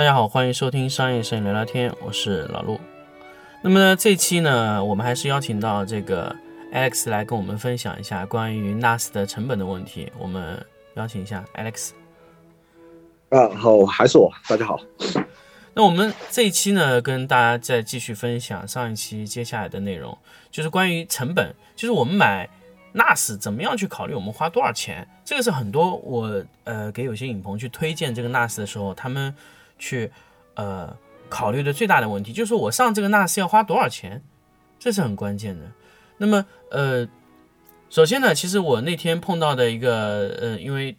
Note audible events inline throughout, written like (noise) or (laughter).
大家好，欢迎收听商业摄影聊聊天，我是老陆。那么呢，这期呢，我们还是邀请到这个 Alex 来跟我们分享一下关于 NAS 的成本的问题。我们邀请一下 Alex。啊，好，还是我，大家好。那我们这一期呢，跟大家再继续分享上一期接下来的内容，就是关于成本，就是我们买 NAS 怎么样去考虑我们花多少钱。这个是很多我呃给有些影棚去推荐这个 NAS 的时候，他们。去，呃，考虑的最大的问题就是我上这个 NAS 要花多少钱，这是很关键的。那么，呃，首先呢，其实我那天碰到的一个，呃，因为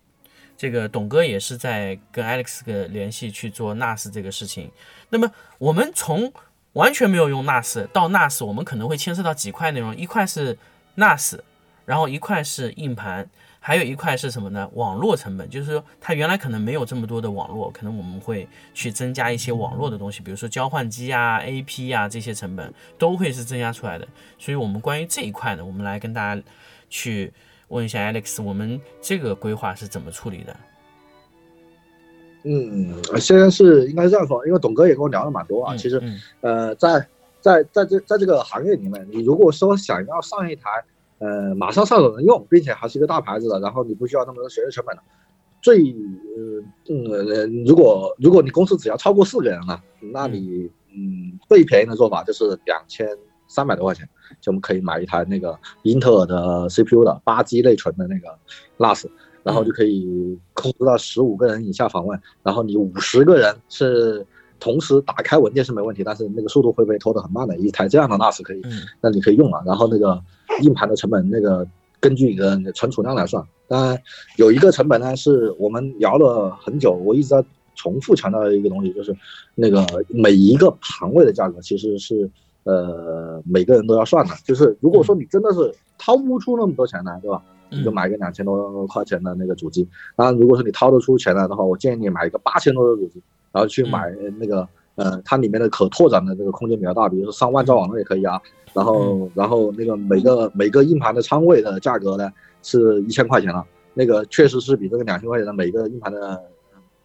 这个董哥也是在跟 Alex 的联系去做 NAS 这个事情。那么，我们从完全没有用 NAS 到 NAS，我们可能会牵涉到几块内容，一块是 NAS，然后一块是硬盘。还有一块是什么呢？网络成本，就是说它原来可能没有这么多的网络，可能我们会去增加一些网络的东西，比如说交换机啊、AP 啊这些成本都会是增加出来的。所以，我们关于这一块呢，我们来跟大家去问一下 Alex，我们这个规划是怎么处理的？嗯，现在是应该是这样说，因为董哥也跟我聊了蛮多啊。其实，呃，在在在这在这个行业里面，你如果说想要上一台。呃，马上上手能用，并且还是一个大牌子的，然后你不需要那么多学习成本的。最呃嗯，如果如果你公司只要超过四个人了，那你嗯最便宜的做法就是两千三百多块钱，就我们可以买一台那个英特尔的 CPU 的八 G 内存的那个 NAS，然后就可以控制到十五个人以下访问，然后你五十个人是。同时打开文件是没问题，但是那个速度会被拖得很慢的。一台这样的 NAS 可以，那你可以用了。然后那个硬盘的成本，那个根据你的存储量来算。当然有一个成本呢，是我们聊了很久，我一直在重复强调的一个东西，就是那个每一个盘位的价格其实是呃每个人都要算的。就是如果说你真的是掏不出那么多钱来，对吧？你就买个两千多块钱的那个主机。当然，如果说你掏得出钱来的话，我建议你买一个八千多的主机。然后去买那个，呃，它里面的可拓展的这个空间比较大，比如说上万兆网络也可以啊。然后，然后那个每个每个硬盘的仓位的价格呢，是一千块钱了。那个确实是比这个两千块钱的每个硬盘的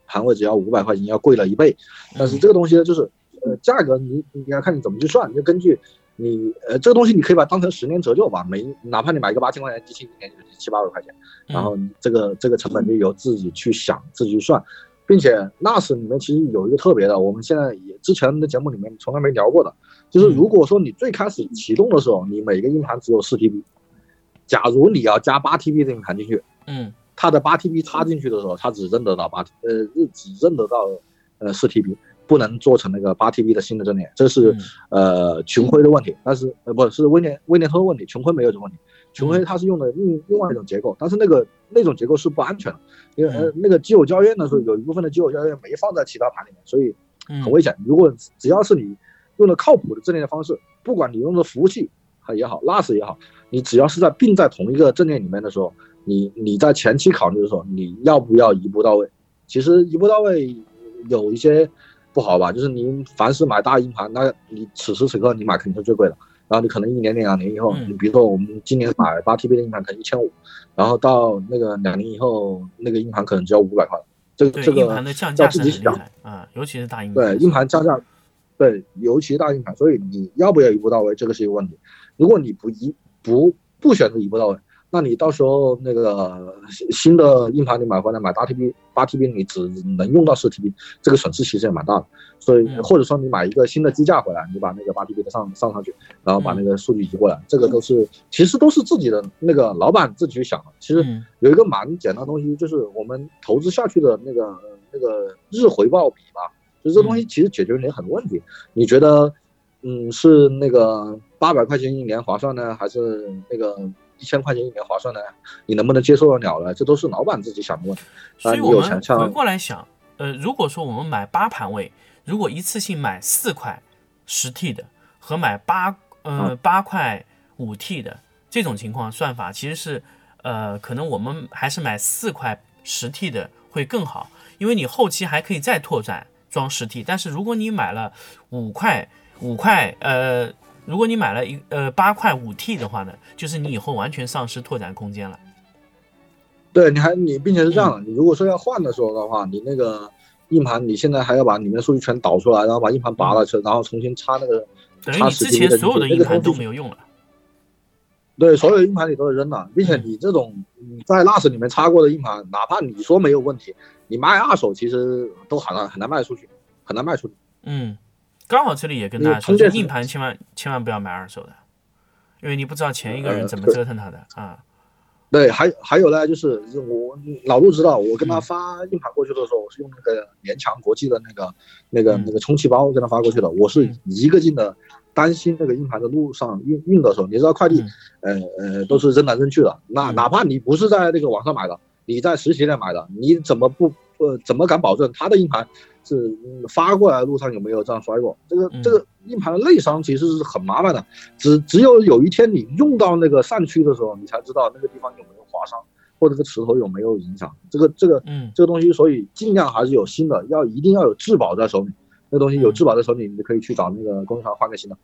盘位只要五百块钱要贵了一倍。但是这个东西呢，就是，呃，价格你你要看你怎么去算，就根据你，呃，这个东西你可以把它当成十年折旧吧，每哪怕你买一个八千块钱机器，一年就是七八百块钱。然后这个这个成本就由自己去想，自己去算。并且 NAS 里面其实有一个特别的，我们现在也之前的节目里面从来没聊过的，就是如果说你最开始启动的时候，你每个硬盘只有四 TB，假如你要加八 TB 的硬盘进去，嗯，它的八 TB 插进去的时候，它只认得到八，呃，只认得到呃四 TB，不能做成那个八 TB 的新的阵列，这是呃群晖的问题，但是呃不是微联微联通的问题，群晖没有这个问题。群晖它是用的另另外一种结构，但是那个那种结构是不安全的，因为呃那个基友胶原的时候，有一部分的基友胶原没放在其他盘里面，所以很危险。如果只要是你用的靠谱的阵列的方式，不管你用的服务器也好，NAS 也好，你只要是在并在同一个阵列里面的时候，你你在前期考虑的时候，你要不要一步到位？其实一步到位有一些不好吧，就是您凡是买大硬盘，那你此时此刻你买肯定是最贵的。然后你可能一年两年以后，你比如说我们今年买八 TB 的硬盘可能一千五，然后到那个两年以后，那个硬盘可能只要五百块。这个这个要自己想啊，尤其是大硬盘。对硬盘降价，对，尤其是大硬盘，所以你要不要一步到位，这个是一个问题。如果你不一不不选择一步到位。那你到时候那个新的硬盘你买回来买八 TB 八 TB 你只能用到四 TB，这个损失其实也蛮大的。所以或者说你买一个新的机架回来，你把那个八 TB 的上上上去，然后把那个数据移过来，这个都是其实都是自己的那个老板自己去想的。其实有一个蛮简单的东西，就是我们投资下去的那个那个日回报比吧，就这东西其实解决你很多问题。你觉得嗯是那个八百块钱一年划算呢，还是那个？一千块钱一年划算的，你能不能接受得了呢？这都是老板自己想的问题。所以我们回过来想，呃，如果说我们买八盘位，如果一次性买四块十 T 的和买八呃八块五 T 的这种情况，算法其实是呃，可能我们还是买四块十 T 的会更好，因为你后期还可以再拓展装十 T。但是如果你买了五块五块呃。如果你买了一呃八块五 T 的话呢，就是你以后完全丧失拓展空间了。对，你还你并且是这样的，你如果说要换的时候的话，你那个硬盘，你现在还要把里面的数据全导出来，然后把硬盘拔了去，然后重新插那个等于你之前所有的硬盘都没有用了。对，所有硬盘你都是扔了，并且你这种在 NAS 里面插过的硬盘，哪怕你说没有问题，你卖二手其实都很难很难卖出去，很难卖出去。嗯，刚好这里也跟大家说，硬盘千万千万不要买二手的，因为你不知道前一个人怎么折腾他的啊。对，还还有呢，就是我老陆知道，我跟他发硬盘过去的时候，我是用那个联强国际的那个那个那个充气包跟他发过去的，我是一个劲的。担心那个硬盘的路上运运的时候，你知道快递，呃呃，都是扔来扔去的。那哪怕你不是在那个网上买的，你在实体店买的，你怎么不呃怎么敢保证他的硬盘是发过来路上有没有这样摔过？这个这个硬盘的内伤其实是很麻烦的。只只有有一天你用到那个扇区的时候，你才知道那个地方有没有划伤，或者这个磁头有没有影响。这个这个嗯这个东西，所以尽量还是有新的，要一定要有质保在手里。那东西有质保在手里，你就可以去找那个供应商换个新的。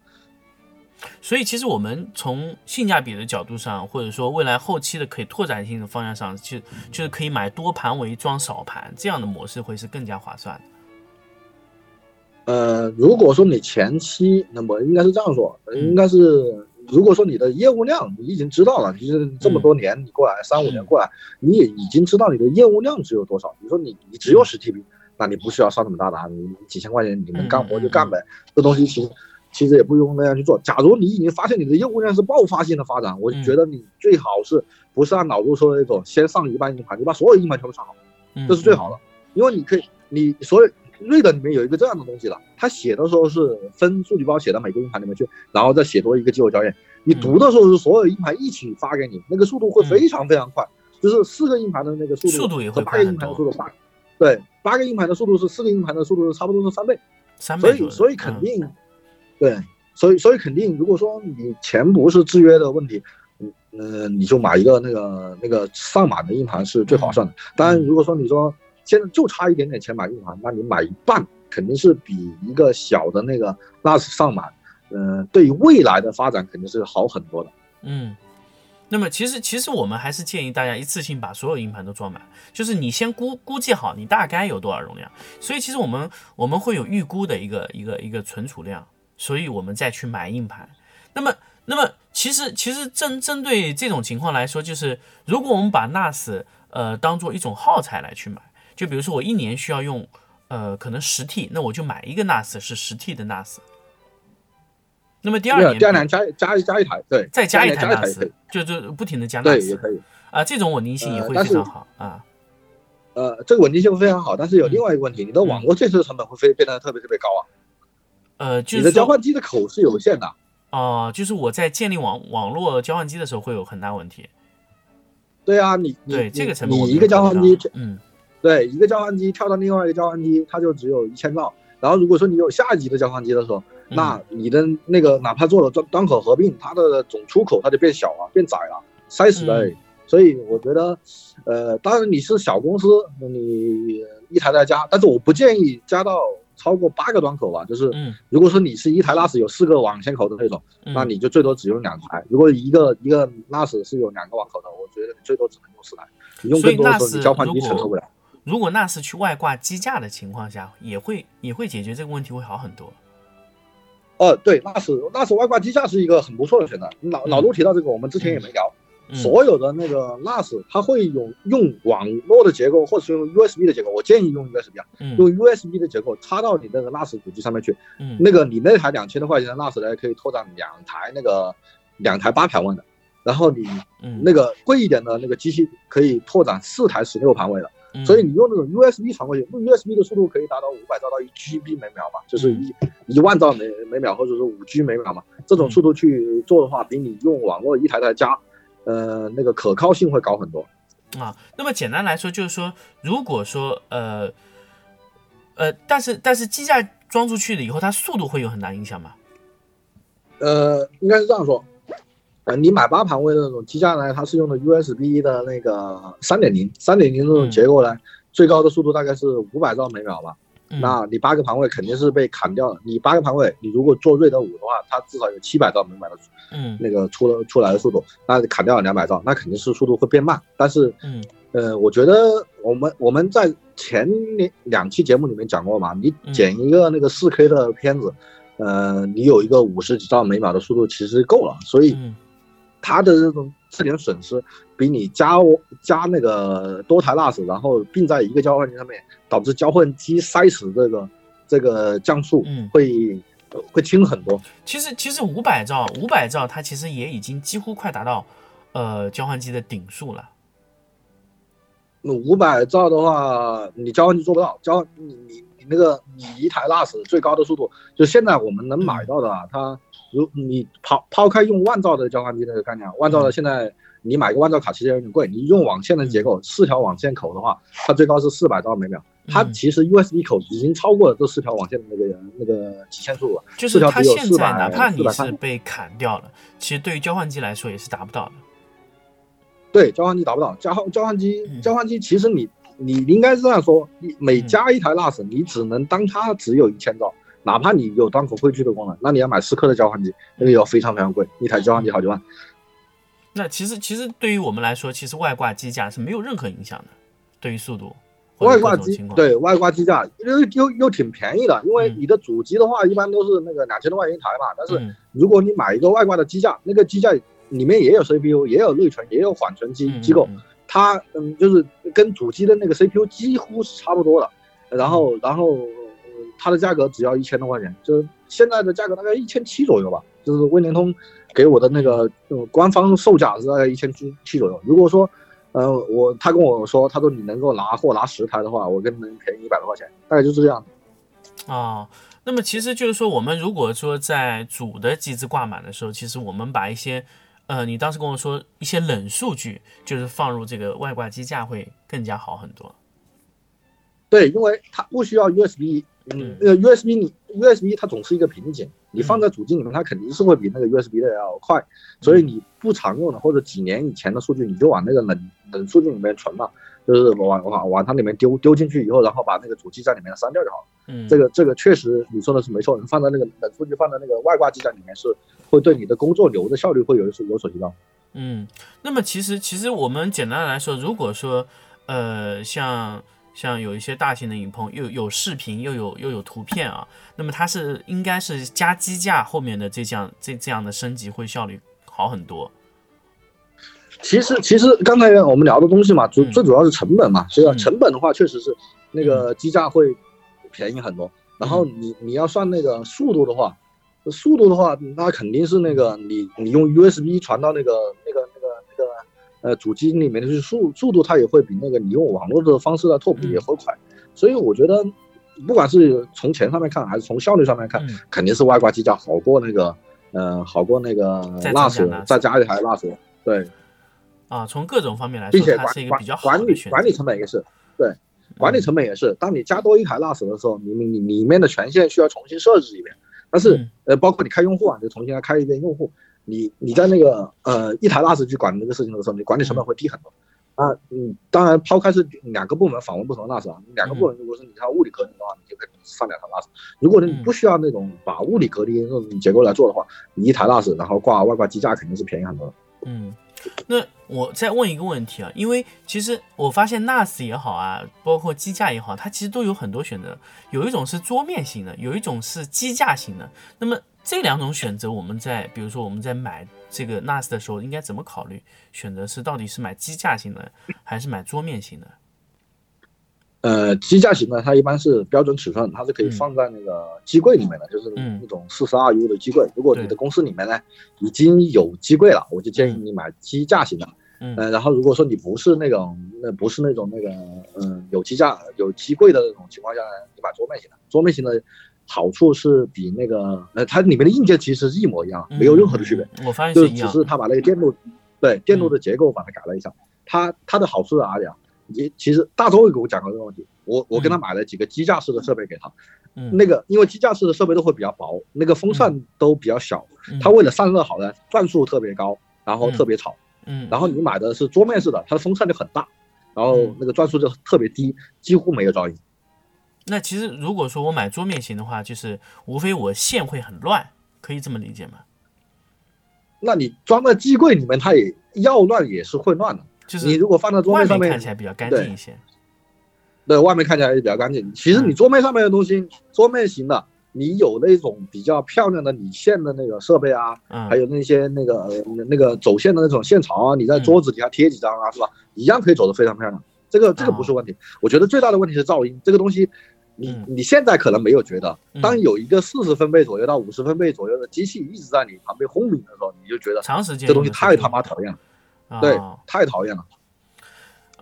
所以，其实我们从性价比的角度上，或者说未来后期的可以拓展性的方向上，就就是可以买多盘为装少盘这样的模式会是更加划算的。呃，如果说你前期，那么应该是这样说，应该是如果说你的业务量你已经知道了，就是这么多年你过来三五年过来，你也已经知道你的业务量只有多少。比如说你你只有十 TB。那你不需要上那么大的，你几千块钱你能干活就干呗。这东西其实其实也不用那样去做。假如你已经发现你的业务量是爆发性的发展，我觉得你最好是不是按老陆说的那种，先上一半硬盘，你把所有硬盘全部上好，这是最好的。因为你可以，你所有瑞的里面有一个这样的东西了，他写的时候是分数据包写到每个硬盘里面去，然后再写多一个激活校验。你读的时候是所有硬盘一起发给你，那个速度会非常非常快，就是四个硬盘的那个速度，速度也会八个硬盘的速度快。对，八个硬盘的速度是四个硬盘的速度，差不多是三倍，三倍。所以，所以肯定，对，所以，所以肯定，如果说你钱不是制约的问题，嗯嗯，你就买一个那个那个上满的硬盘是最划算的。当然，如果说你说现在就差一点点钱买硬盘，那你买一半肯定是比一个小的那个 NAS 上满，嗯，对于未来的发展肯定是好很多的。嗯。那么其实其实我们还是建议大家一次性把所有硬盘都装满，就是你先估估计好你大概有多少容量，所以其实我们我们会有预估的一个一个一个存储量，所以我们再去买硬盘。那么那么其实其实针针对这种情况来说，就是如果我们把 NAS 呃当做一种耗材来去买，就比如说我一年需要用呃可能十 T，那我就买一个 NAS 是十 T 的 NAS。那么第二年，第二年加加加一台，对，再加一台 NAS，就就不停的加 NAS，对，也可以啊，这种稳定性也会非常好啊。呃，这个稳定性非常好，但是有另外一个问题，你的网络建设成本会非变得特别特别高啊。呃，就是你的交换机的口是有限的。哦，就是我在建立网网络交换机的时候会有很大问题。对啊，你对这个成本，你一个交换机，嗯，对，一个交换机跳到另外一个交换机，它就只有一千兆。然后如果说你有下一级的交换机的时候，那你的那个哪怕做了端端口合并，它的总出口它就变小了，变窄了，塞死了。所以我觉得，呃，当然你是小公司，你一台在加，但是我不建议加到超过八个端口吧。就是，如果说你是一台 NAS 有四个网线口的那种，那你就最多只用两台。如果一个一个 NAS 是有两个网口的，我觉得你最多只能用四台。你用更多的时候，你交换机承受不了。如果 NAS 去外挂机架的情况下，也会也会解决这个问题，会好很多。哦，对，，NAS NAS 外挂机架是一个很不错的选择。老老陆提到这个，我们之前也没聊。所有的那个 NAS，它会有用网络的结构，或者是用 USB 的结构。我建议用 USB 啊，用 USB 的结构插到你那个 NAS 主机上面去。嗯，那个你那台两千多块钱的 NAS 呢，可以拓展两台那个两台八盘位的。然后你那个贵一点的那个机器可以拓展四台十六盘位的。所以你用那种 USB 传过去，用 USB 的速度可以达到五百兆到一 GB 每秒嘛，就是一一万兆每每秒，或者说五 G 每秒嘛。这种速度去做的话，比你用网络一台台加，呃，那个可靠性会高很多。啊，那么简单来说就是说，如果说呃呃，但是但是机架装出去了以后，它速度会有很大影响吗？呃，应该是这样说。呃，你买八盘位的那种机架呢，它是用的 USB 的那个三点零，三点零这种结构呢，最高的速度大概是五百兆每秒吧。那你八个盘位肯定是被砍掉了。你八个盘位，你如果做瑞德五的话，它至少有七百兆每秒的，嗯，那个出了出来的速度，那砍掉了两百兆，那肯定是速度会变慢。但是，嗯，呃，我觉得我们我们在前两两期节目里面讲过嘛，你剪一个那个四 K 的片子，呃，你有一个五十几兆每秒的速度其实够了，所以它的这种这点损失，比你加加那个多台 NAS，然后并在一个交换机上面，导致交换机塞死这个这个降速会会轻很多。其实其实五百兆五百兆它其实也已经几乎快达到呃交换机的顶数了。那五百兆的话，你交换机做不到。交你你你那个你一台 NAS 最高的速度，就现在我们能买到的，它如你抛抛开用万兆的交换机那个概念，万兆的现在你买个万兆卡其实有点贵。你用网线的结构，四条网线口的话，它最高是四百兆每秒。它其实 USB 口已经超过了这四条网线的那个那个极限速了。就是它现在哪怕你是被砍掉了，其实对于交换机来说也是达不到的。对，交换机达不到。交换交换机，交换机其实你你应该是这样说：你每加一台 NAS，你只能当它只有一千兆，哪怕你有端口汇聚的功能，那你要买四颗的交换机，那个要非常非常贵，一台交换机好几万。那其实其实对于我们来说，其实外挂机架是没有任何影响的，对于速度。外挂机对外挂机架又又又挺便宜的，因为你的主机的话一般都是那个两千多块钱一台嘛，但是如果你买一个外挂的机架，那个机架。里面也有 CPU，也有内存，也有缓存机机构，它嗯就是跟主机的那个 CPU 几乎是差不多的，然后然后它的价格只要一千多块钱，就是现在的价格大概一千七左右吧，就是微联通给我的那个官方售价是大概一千七七左右。如果说呃我他跟我说，他说你能够拿货拿十台的话，我跟能便宜一百多块钱，大概就是这样。啊，那么其实就是说，我们如果说在主的机子挂满的时候，其实我们把一些呃，你当时跟我说一些冷数据，就是放入这个外挂机架会更加好很多。对，因为它不需要 USB，嗯，那个 USB 你 USB 它总是一个瓶颈，你放在主机里面，它肯定是会比那个 USB 的要快。所以你不常用的或者几年以前的数据，你就往那个冷冷数据里面存嘛，就是往往往它里面丢丢进去以后，然后把那个主机在里面删掉就好了。嗯，这个这个确实你说的是没错，你放在那个冷数据放在那个外挂机站里面是。会对你的工作流的效率会有所有所提高。嗯，那么其实其实我们简单来说，如果说呃像像有一些大型的影棚，又有视频又有又有图片啊，那么它是应该是加机架后面的这样这这样的升级会效率好很多。其实其实刚才我们聊的东西嘛，主最主要是成本嘛，所以成本的话确实是那个机架会便宜很多。然后你你要算那个速度的话。速度的话，那肯定是那个你你用 USB 传到那个那个呃主机里面的速速度，它也会比那个你用网络的方式来拓扑也会快。所以我觉得，不管是从钱上面看，还是从效率上面看，肯定是外挂机架好过那个呃好过那个 NAS，再加一台 NAS。对，啊，从各种方面来说，并且管管理管理成本也是对，管理成本也是。当你加多一台 NAS 的时候，你你里面的权限需要重新设置一遍。但是，呃，包括你开用户啊，就重新来开一遍用户，你你在那个呃一台 NAS 去管那个事情的时候，你管理成本会低很多啊。嗯，当然抛开是两个部门访问不同的 NAS 啊，两个部门如果是你要物理隔离的话，你就可以上两台 NAS。如果你不需要那种把物理隔离那种结构来做的话，你一台 NAS 然后挂外挂机架肯定是便宜很多的。嗯。那我再问一个问题啊，因为其实我发现 NAS 也好啊，包括机架也好，它其实都有很多选择。有一种是桌面型的，有一种是机架型的。那么这两种选择，我们在比如说我们在买这个 NAS 的时候，应该怎么考虑？选择是到底是买机架型的，还是买桌面型的？呃，机架型的它一般是标准尺寸，它是可以放在那个机柜里面的，就是那种四十二 U 的机柜。如果你的公司里面呢已经有机柜了，我就建议你买机架型的。嗯，然后如果说你不是那种，那不是那种那个，嗯，有机架有机柜的那种情况下呢，你买桌面型的。桌面型的好处是比那个，呃，它里面的硬件其实是一模一样，没有任何的区别。我发现就只是它把那个电路，对电路的结构把它改了一下。它它的好处在哪里啊？你其实大周也给我讲过这个问题，我我跟他买了几个机架式的设备给他，嗯，那个因为机架式的设备都会比较薄，那个风扇都比较小，它为了散热好呢，转速特别高，然后特别吵，嗯，然后你买的是桌面式的，它的风扇就很大，然后那个转速就特别低，几乎没有噪音。那其实如果说我买桌面型的话，就是无非我线会很乱，可以这么理解吗？那你装在机柜里面，它也要乱也是会乱的。就是你如果放在桌面上面，看起来比较干净一些。对外面看起来也比较干净。其实你桌面上面的东西，桌面型的，你有那种比较漂亮的理线的那个设备啊，还有那些那个那个走线的那种线槽啊，你在桌子底下贴几张啊，是吧？一样可以走得非常漂亮。这个这个不是问题。我觉得最大的问题是噪音。这个东西，你你现在可能没有觉得，当有一个四十分贝左右到五十分贝左右的机器一直在你旁边轰鸣的时候，你就觉得长时间这东西太他妈讨厌了，对，太讨厌了。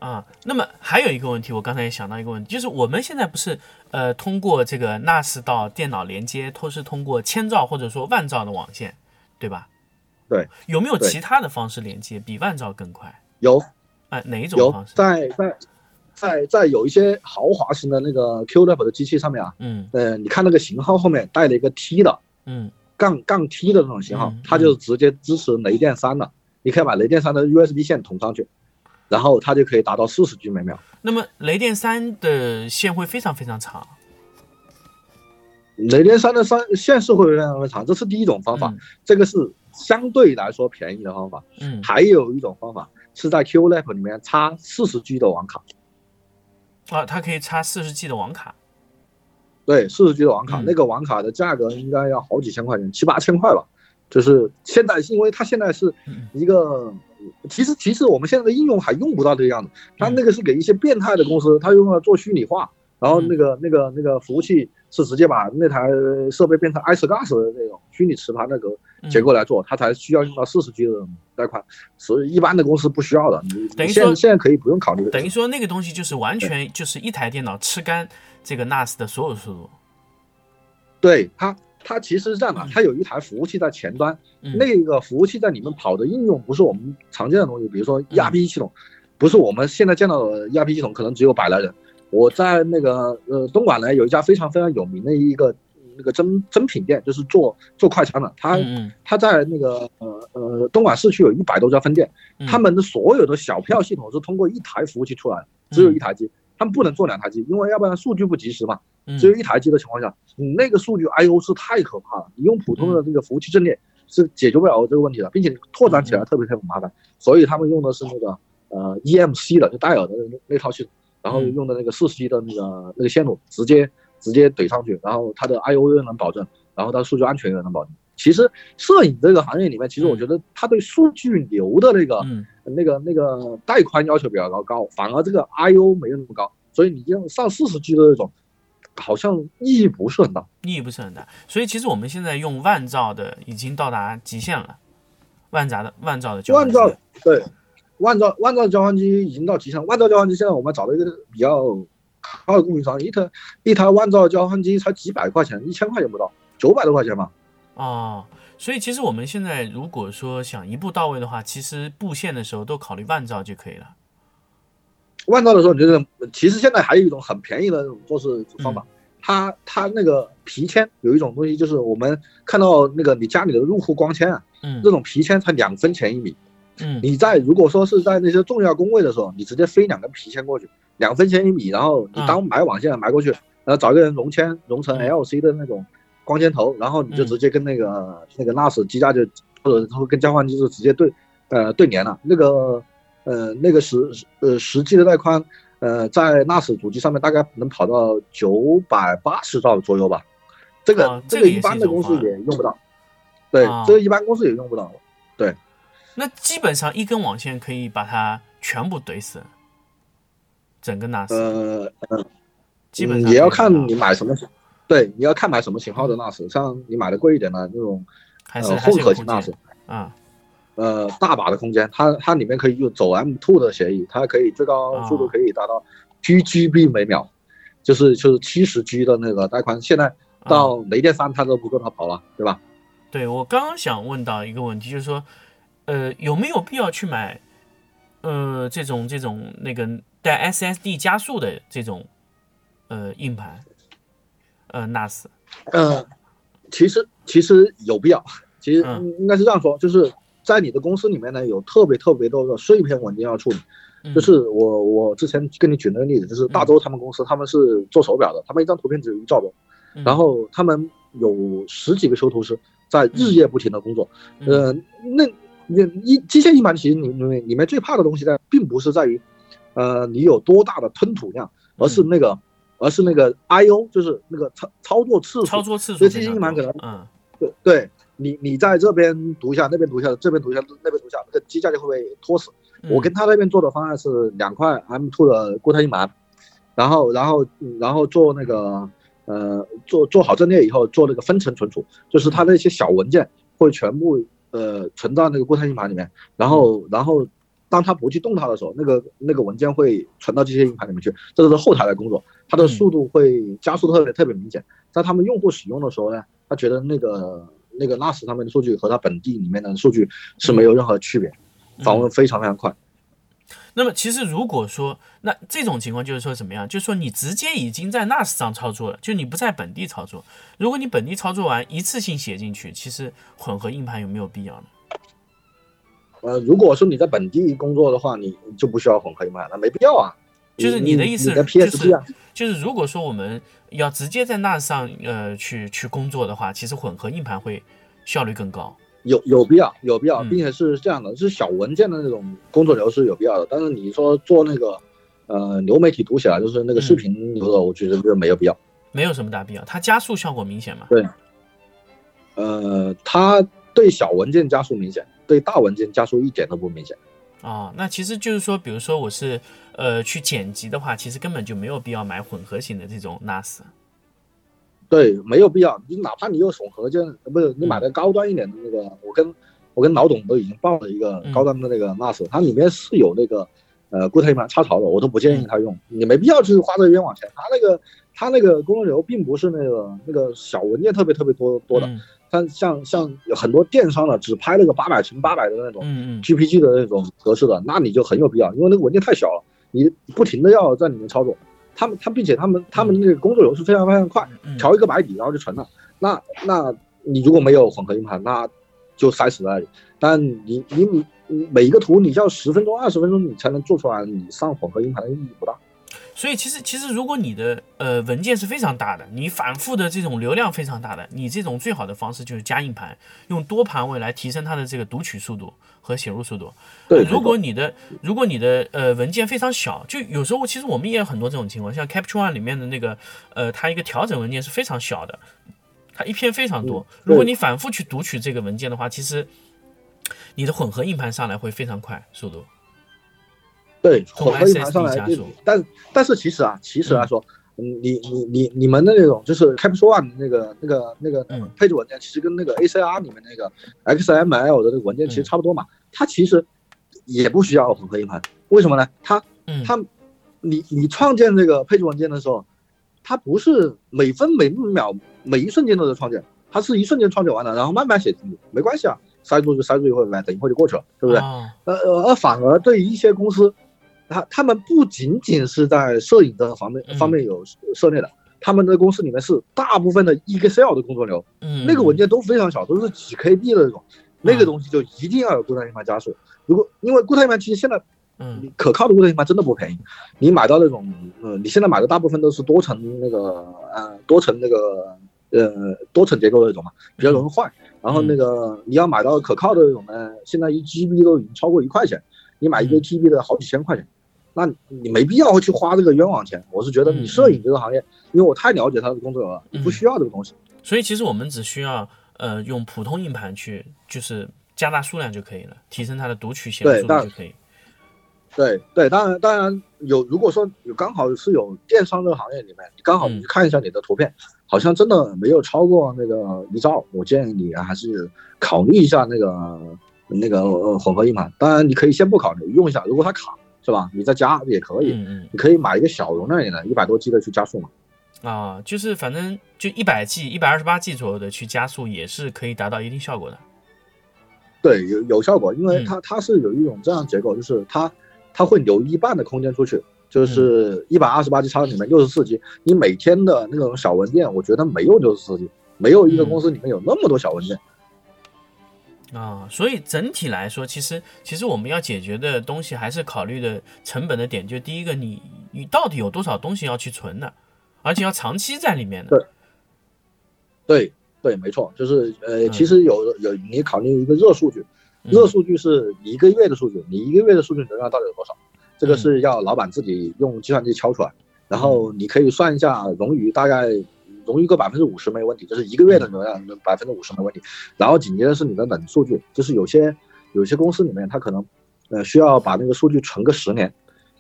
啊，那么还有一个问题，我刚才也想到一个问题，就是我们现在不是呃通过这个 NAS 到电脑连接，都是通过千兆或者说万兆的网线，对吧？对。有没有其他的方式连接比万兆更快？有。哎，哪一种方式？在在在在有一些豪华型的那个 QLab 的机器上面啊，嗯，呃，你看那个型号后面带了一个 T 的，嗯，杠杠 T 的那种型号，它就直接支持雷电三的，你可以把雷电三的 USB 线捅上去。然后它就可以达到四十 G 每秒。那么雷电三的线会非常非常长。雷电三的三线是会非常非常长，这是第一种方法，这个是相对来说便宜的方法。嗯。还有一种方法是在 QLab 里面插四十 G 的网卡。啊，它可以插四十 G 的网卡。对，四十 G 的网卡，那个网卡的价格应该要好几千块钱，七八千块吧。就是现在，因为它现在是一个。其实，其实我们现在的应用还用不到这个样子。它那个是给一些变态的公司，它用来做虚拟化，然后那个、那个、那个服务器是直接把那台设备变成 iSCSI 的那种虚拟磁盘那个结构来做，它才需要用到四十 G 的带宽，所以一般的公司不需要的。你等于说现在可以不用考虑。等于说那个东西就是完全就是一台电脑吃干这个 NAS 的所有速度。对它。它其实是这样的，它有一台服务器在前端，那个服务器在里面跑的应用不是我们常见的东西，比如说 ERP 系统，不是我们现在见到的 ERP 系统，可能只有百来人。我在那个呃东莞呢，有一家非常非常有名的一个那个真真品店，就是做做快餐的，他他在那个呃呃东莞市区有一百多家分店，他们的所有的小票系统是通过一台服务器出来的，只有一台机。他们不能做两台机，因为要不然数据不及时嘛。只有一台机的情况下，你那个数据 I/O 是太可怕了。你用普通的这个服务器阵列是解决不了这个问题的，并且拓展起来特别特别麻烦。所以他们用的是那个呃 EMC 的，就戴尔的那那套系统，然后用的那个四十 G 的那个那个线路，直接直接怼上去，然后它的 I/O 又能保证，然后它数据安全也能保证。其实摄影这个行业里面，其实我觉得它对数据流的那个那个那个带宽要求比较高，高，反而这个 I/O 没有那么高，所以你用上四十 G 的那种，好像意义不是很大，意义不是很大。所以其实我们现在用万兆的已经到达极限了，万兆的万兆的就万兆对，万兆万兆交换机已经到极限，万兆交换机现在我们找了一个比较靠的供应商，一台一台万兆交换机才几百块钱，一千块钱不到，九百多块钱吧。哦，所以其实我们现在如果说想一步到位的话，其实布线的时候都考虑万兆就可以了。万兆的时候，你觉得其实现在还有一种很便宜的那种做事方法，它它那个皮签有一种东西，就是我们看到那个你家里的入户光纤啊，嗯，这种皮签才两分钱一米，嗯，你在如果说是在那些重要工位的时候，你直接飞两根皮签过去，两分钱一米，然后你当埋网线埋过去，然后找一个人融铅融成 LC 的那种。光纤头，然后你就直接跟那个那个 NAS 机架就或者跟交换机就直接对，呃对联了。那个呃那个实呃实际的带宽，呃在 NAS 主机上面大概能跑到九百八十兆左右吧。这个这个一般的公司也用不到。对，这个一般公司也用不到。对。那基本上一根网线可以把它全部怼死。整个 NAS。呃嗯，基本上也要看你买什么。对，你要看买什么型号的 NAS，像你买的贵一点的那种，呃，混合型 NAS，啊，呃，大把的空间，它它里面可以用走 M2 的协议，它可以最高速度可以达到 GGB 每秒，就是就是七十 G 的那个带宽，现在到雷电三它都不够它跑了，对吧？对我刚刚想问到一个问题，就是说，呃，有没有必要去买，呃，这种这种那个带 SSD 加速的这种，呃，硬盘？呃，NAS，呃，其实其实有必要，其实应该是这样说，就是在你的公司里面呢，有特别特别多的碎片文件要处理。就是我我之前跟你举那个例子，就是大周他们公司，他们是做手表的，他们一张图片只有一兆多，然后他们有十几个修图师在日夜不停的工作。呃，那你一机械硬盘其实你里里面最怕的东西呢，并不是在于，呃，你有多大的吞吐量，而是那个，而是那个 I/O，就是那个操操作次数。操作次数。所以机械硬盘可能，嗯，对对，你你在这边读一下，那边读一下，这边读一下，那边读一下，那个机架就会被拖死。我跟他那边做的方案是两块 M two 的固态硬盘，然后然后然后做那个呃做做好阵列以后做那个分层存储，就是它那些小文件会全部呃存到那个固态硬盘里面，然后然后当他不去动它的时候，那个那个文件会存到这些硬盘里面去，这个是后台的工作，它的速度会加速特别特别明显，在他们用户使用的时候呢，他觉得那个那个 NAS 上面的数据和他本地里面的数据是没有任何区别。访问非常非常快。那么，其实如果说那这种情况就是说怎么样？就是说你直接已经在 NAS 上操作了，就你不在本地操作。如果你本地操作完一次性写进去，其实混合硬盘有没有必要呢？呃，如果说你在本地工作的话，你就不需要混合硬盘，了没必要啊。就是你的意思，就是就是如果说我们要直接在 NAS 上呃去去工作的话，其实混合硬盘会效率更高。有有必要，有必要，并且是这样的，是小文件的那种工作流是有必要的。但是你说做那个，呃，流媒体读起来就是那个视频流的，我觉得就没有必要，没有什么大必要。它加速效果明显吗？对，呃，它对小文件加速明显，对大文件加速一点都不明显。哦，那其实就是说，比如说我是呃去剪辑的话，其实根本就没有必要买混合型的这种 NAS。对，没有必要。你哪怕你用混合件，不是你买的高端一点的那个，我跟我跟老董都已经报了一个高端的那个 NAS，它里面是有那个呃固态硬盘插槽的，我都不建议他用。你没必要去花这冤枉钱。他那个他那个工作流并不是那个那个小文件特别特别多多的，它像像有很多电商的只拍那个八百乘八百的那种 GPG 的那种格式的，那你就很有必要，因为那个文件太小了，你不停的要在里面操作。他们他并且他们他们那个工作流是非常非常快，调一个白底然后就存了。那那你如果没有混合硬盘，那就塞死在那里。但你你你每一个图你要十分钟二十分钟你才能做出来，你上混合硬盘的意义不大。所以其实其实如果你的呃文件是非常大的，你反复的这种流量非常大的，你这种最好的方式就是加硬盘，用多盘位来提升它的这个读取速度和写入速度。对，如果你的如果你的呃文件非常小，就有时候其实我们也有很多这种情况，像 Capture One 里面的那个呃，它一个调整文件是非常小的，它一篇非常多。如果你反复去读取这个文件的话，其实你的混合硬盘上来会非常快速度。对，混合硬盘上来，但但是其实啊，其实来说，嗯，你你你你们的那种就是 Capture One 那个那个那个配置文件，其实跟那个 ACR 里面那个 XML 的那个文件其实差不多嘛。它其实也不需要混合硬盘，为什么呢？它它你你创建这个配置文件的时候，它不是每分每秒每一瞬间都在创建，它是一瞬间创建完了，然后慢慢写进去，没关系啊，塞住就塞住一会儿，等一会儿就过去了，对不对？呃而反而对于一些公司。他他们不仅仅是在摄影的方面方面有涉猎的，他们的公司里面是大部分的 Excel 的工作流，嗯，那个文件都非常小，都是几 KB 的那种，那个东西就一定要有固态硬盘加速。如果因为固态硬盘其实现在，嗯，可靠的固态硬盘真的不便宜，你买到那种，呃，你现在买的大部分都是多层那个，呃，多层那个，呃，多层结构的那种嘛，比较容易坏。然后那个你要买到可靠的那种呢，现在一 GB 都已经超过一块钱，你买一个 TB 的好几千块钱。那你没必要去花这个冤枉钱。(laughs) 我是觉得你摄影这个行业，因为我太了解他的工作了，不需要这个东西。所以其实我们只需要呃用普通硬盘去，就是加大数量就可以了，提升它的读取写入速度就可以。对对，当然当然有，如果说有刚好是有电商这个行业里面，你刚好你看一下你的图片，好像真的没有超过那个一兆，我建议你还是考虑一下那个那个混合硬盘。当然你可以先不考虑，用一下，如果它卡。是吧？你在加也可以，你可以买一个小容量一点的，一百多 G 的去加速嘛。啊，就是反正就一百 G、一百二十八 G 左右的去加速，也是可以达到一定效果的。对，有有效果，因为它它是有一种这样结构，就是它它会留一半的空间出去，就是一百二十八 G 插里面六十四 G。你每天的那种小文件，我觉得没有六十四 G，没有一个公司里面有那么多小文件。啊，所以整体来说，其实其实我们要解决的东西还是考虑的成本的点，就第一个，你你到底有多少东西要去存的，而且要长期在里面的。对，对对，没错，就是呃，其实有有你考虑一个热数据，热数据是你一个月的数据，你一个月的数据流量到底有多少？这个是要老板自己用计算机敲出来，然后你可以算一下冗余，大概冗余个百分之五十没问题，就是一个月的流量百分之五十没问题。然后紧接着是你的冷数据，就是有些有些公司里面它可能呃需要把那个数据存个十年，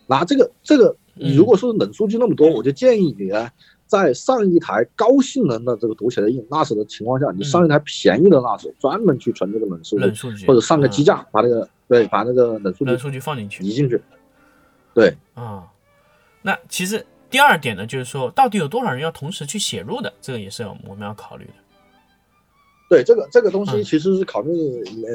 那这个这个你如果说冷数据那么多，我就建议你呢，在上一台高性能的这个读写的硬 NAS 的情况下，你上一台便宜的 NAS，专门去存这个冷数据，或者上个机架把那个对把那个冷数据冷数据放进去。移进去。对。啊，那其实第二点呢，就是说到底有多少人要同时去写入的，这个也是要我们要考虑的。对，这个这个东西其实是考虑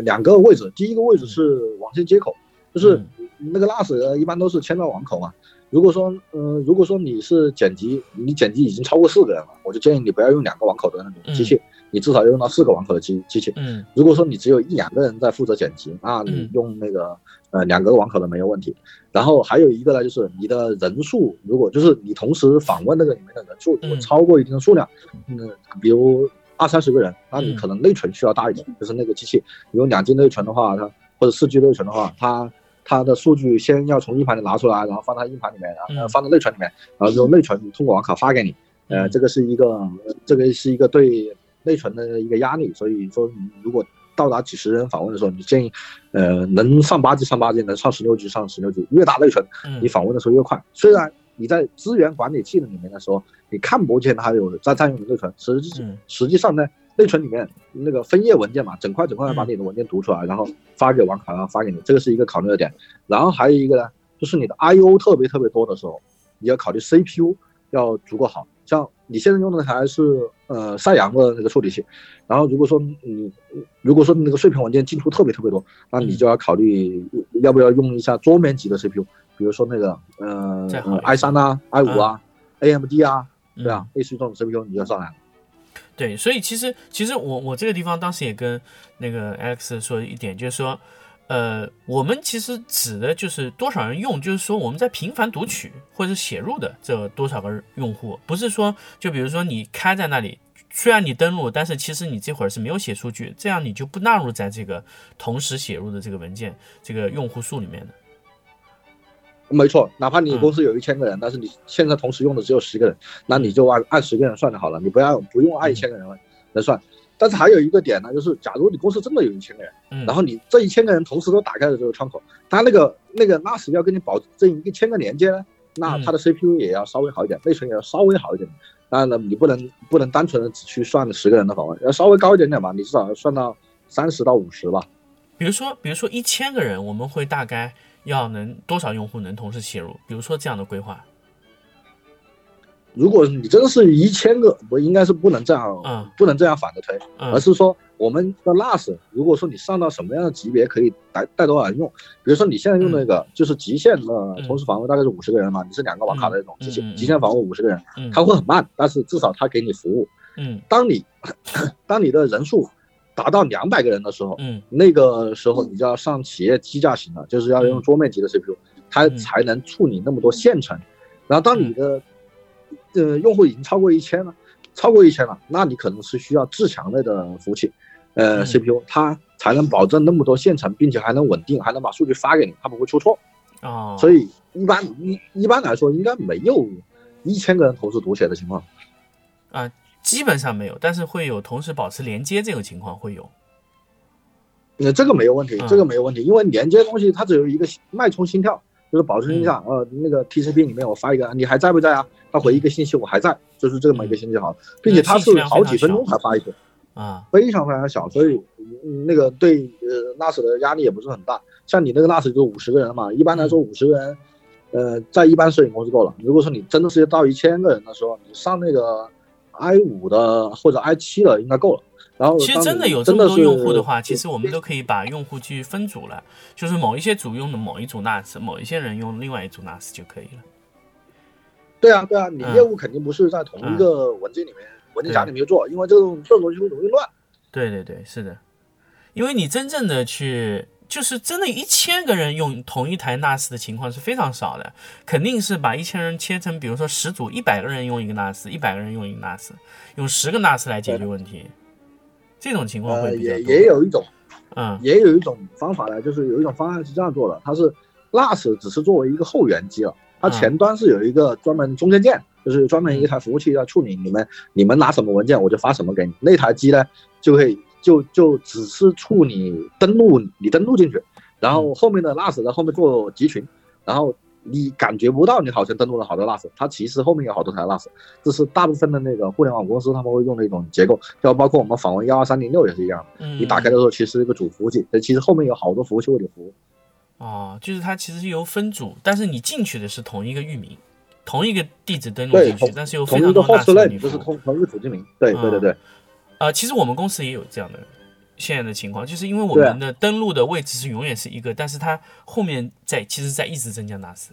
两个位置，第一个位置是网线接口，就是那个 NAS 一般都是牵到网口嘛。如果说，嗯，如果说你是剪辑，你剪辑已经超过四个人了，我就建议你不要用两个网口的那种机器，你至少要用到四个网口的机机器。嗯，如果说你只有一两个人在负责剪辑，那你用那个呃两个网口的没有问题。然后还有一个呢，就是你的人数，如果就是你同时访问那个里面的人数如果超过一定的数量，嗯，比如二三十个人，那你可能内存需要大一点，就是那个机器有两 G 内存的话，它或者四 G 内存的话，它。它的数据先要从硬盘里拿出来，然后放到硬盘里面，然后放到内存里面，然后用内存通过网卡发给你。呃，这个是一个，这个是一个对内存的一个压力。所以说，如果到达几十人访问的时候，你建议，呃，能上八 G 上八 G，能上十六 G 上十六 G，越大内存，你访问的时候越快。虽然你在资源管理器的里面的时候，你看不见它有在占用的内存，实际实际上呢。内存里面那个分页文件嘛，整块整块的把你的文件读出来，然后发给网卡，然后发给你，这个是一个考虑的点。然后还有一个呢，就是你的 I/O 特别特别多的时候，你要考虑 CPU 要足够好。像你现在用的还是呃赛扬的那个处理器，然后如果说你如果说那个碎片文件进出特别特别多，那你就要考虑要不要用一下桌面级的 CPU，比如说那个呃 i 三啊、i 五啊、AMD 啊，对啊，类似于这种 CPU 你就上来了。对，所以其实其实我我这个地方当时也跟那个 Alex 说一点，就是说，呃，我们其实指的就是多少人用，就是说我们在频繁读取或者写入的这多少个用户，不是说就比如说你开在那里，虽然你登录，但是其实你这会儿是没有写数据，这样你就不纳入在这个同时写入的这个文件这个用户数里面的。没错，哪怕你公司有一千个人，但是你现在同时用的只有十个人，那你就按按十个人算就好了，你不要不用按一千个人来算。但是还有一个点呢，就是假如你公司真的有一千个人，嗯然后你这一千个人同时都打开了这个窗口，他那个那个 NAS 要跟你保证一千个连接呢，那它的 CPU 也要稍微好一点，内存也要稍微好一点。当然了，你不能不能单纯的只去算十个人的访问，要稍微高一点点吧，你至少要算到三十到五十吧。比如说，比如说一千个人，我们会大概。要能多少用户能同时写入？比如说这样的规划。如果你真的是一千个，不应该是不能这样，嗯，不能这样反着推，而是说我们的 NAS，如果说你上到什么样的级别，可以带带多少人用？比如说你现在用那个就是极限的同时访问大概是五十个人嘛，你是两个网卡的那种极限极限访问五十个人，它会很慢，但是至少它给你服务。嗯，当你 (coughs) 当你的人数。达到两百个人的时候，嗯，那个时候你就要上企业机架型了，就是要用桌面级的 CPU，它才能处理那么多线程。然后当你的呃用户已经超过一千了，超过一千了，那你可能是需要自强类的服务器，呃 CPU，它才能保证那么多线程，并且还能稳定，还能把数据发给你，它不会出错。啊，所以一般一一般来说应该没有一千个人同时读写的情况。啊。基本上没有，但是会有同时保持连接这种情况会有。那这个没有问题，这个没有问题，因为连接东西它只有一个脉冲心跳，就是保存一下，呃，那个 TCP 里面我发一个，你还在不在啊？他回一个信息，我还在，就是这么一个信息好，并且他是好几分钟才发一个，啊，非常非常小，所以那个对呃 NAS 的压力也不是很大。像你那个 NAS 就五十个人嘛，一般来说五十个人，呃，在一般摄影公司够了。如果说你真的是要到一千个人的时候，你上那个。i 五的或者 i 七的应该够了。然后其实真的有这么多用户的话，其实我们都可以把用户去分组了，就是某一些组用的某一组 NAS，某一些人用另外一组 NAS 就可以了。对啊，对啊，你业务肯定不是在同一个文件里面、文件夹里面做，因为这种这种东西会容易乱。对对对，是的，因为你真正的去。就是真的，一千个人用同一台 NAS 的情况是非常少的，肯定是把一千人切成，比如说十组，一百个人用一个 NAS，一百个人用一个 NAS，用十个 NAS 来解决问题，这种情况会比较多。也也有一种，嗯，也有一种方法呢，就是有一种方案是这样做的，它是 NAS 只是作为一个后援机了，它前端是有一个专门中间件，就是专门一台服务器要处理你们你们拿什么文件我就发什么给你，那台机呢就会就就只是处理登录你登录进去，然后后面的 NAS 在后面做集群，然后。你感觉不到你好像登录了好多 NAS，它其实后面有好多台 NAS，这是大部分的那个互联网公司他们会用的一种结构，就包括我们访问幺二三零六也是一样的。你打开的时候其实是一个主服务器，但其实后面有好多服务器为你服务。哦，就是它其实是由分组，但是你进去的是同一个域名，同一个地址登录进去，但是由非常多 NAS 为你服务。就是同同一个主机名。对对对对。呃，其实我们公司也有这样的。现在的情况就是因为我们的登录的位置是永远是一个，但是它后面在其实在一直增加 NAS，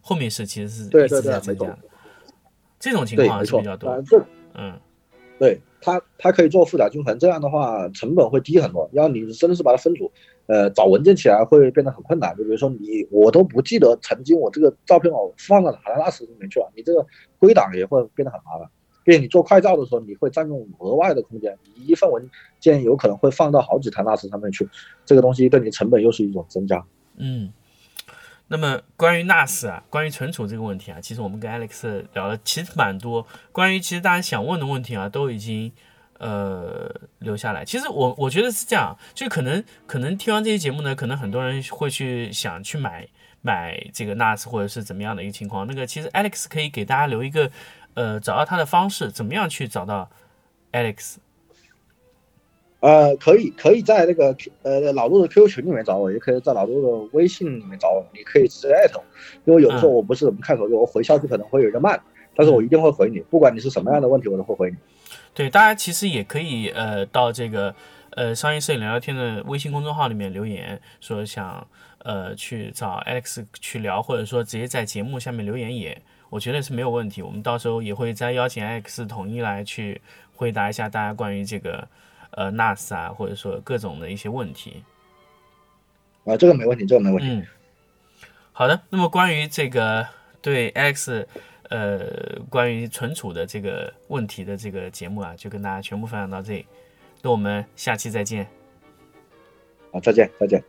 后面是其实是一直在增加的，这种情况是比较多。嗯，对它它可以做复杂均衡，这样的话成本会低很多。要你真的是把它分组，呃，找文件起来会变得很困难。就比如说你我都不记得曾经我这个照片我放到哪了 NAS 里面去了，你这个归档也会变得很麻烦。并你做快照的时候，你会占用额外的空间，你一份文件有可能会放到好几台 NAS 上面去，这个东西对你成本又是一种增加。嗯，那么关于 NAS 啊，关于存储这个问题啊，其实我们跟 Alex 聊了其实蛮多，关于其实大家想问的问题啊，都已经呃留下来。其实我我觉得是这样，就可能可能听完这些节目呢，可能很多人会去想去买买这个 NAS 或者是怎么样的一个情况。那个其实 Alex 可以给大家留一个。呃，找到他的方式怎么样去找到 Alex？呃，可以，可以在那个呃老陆的 QQ 群里面找我，也可以在老陆的微信里面找我。你可以直接艾特我，因为有的时候我不是怎么看手机，我回消息可能会有点慢，但是我一定会回你，不管你是什么样的问题，我都会回你。对，大家其实也可以呃到这个呃商业摄影聊聊天的微信公众号里面留言，说想呃去找 Alex 去聊，或者说直接在节目下面留言也。我觉得是没有问题，我们到时候也会再邀请 X 统一来去回答一下大家关于这个呃 NAS 啊，或者说各种的一些问题。啊，这个没问题，这个没问题。嗯，好的。那么关于这个对 X 呃关于存储的这个问题的这个节目啊，就跟大家全部分享到这里。那我们下期再见。好，再见，再见。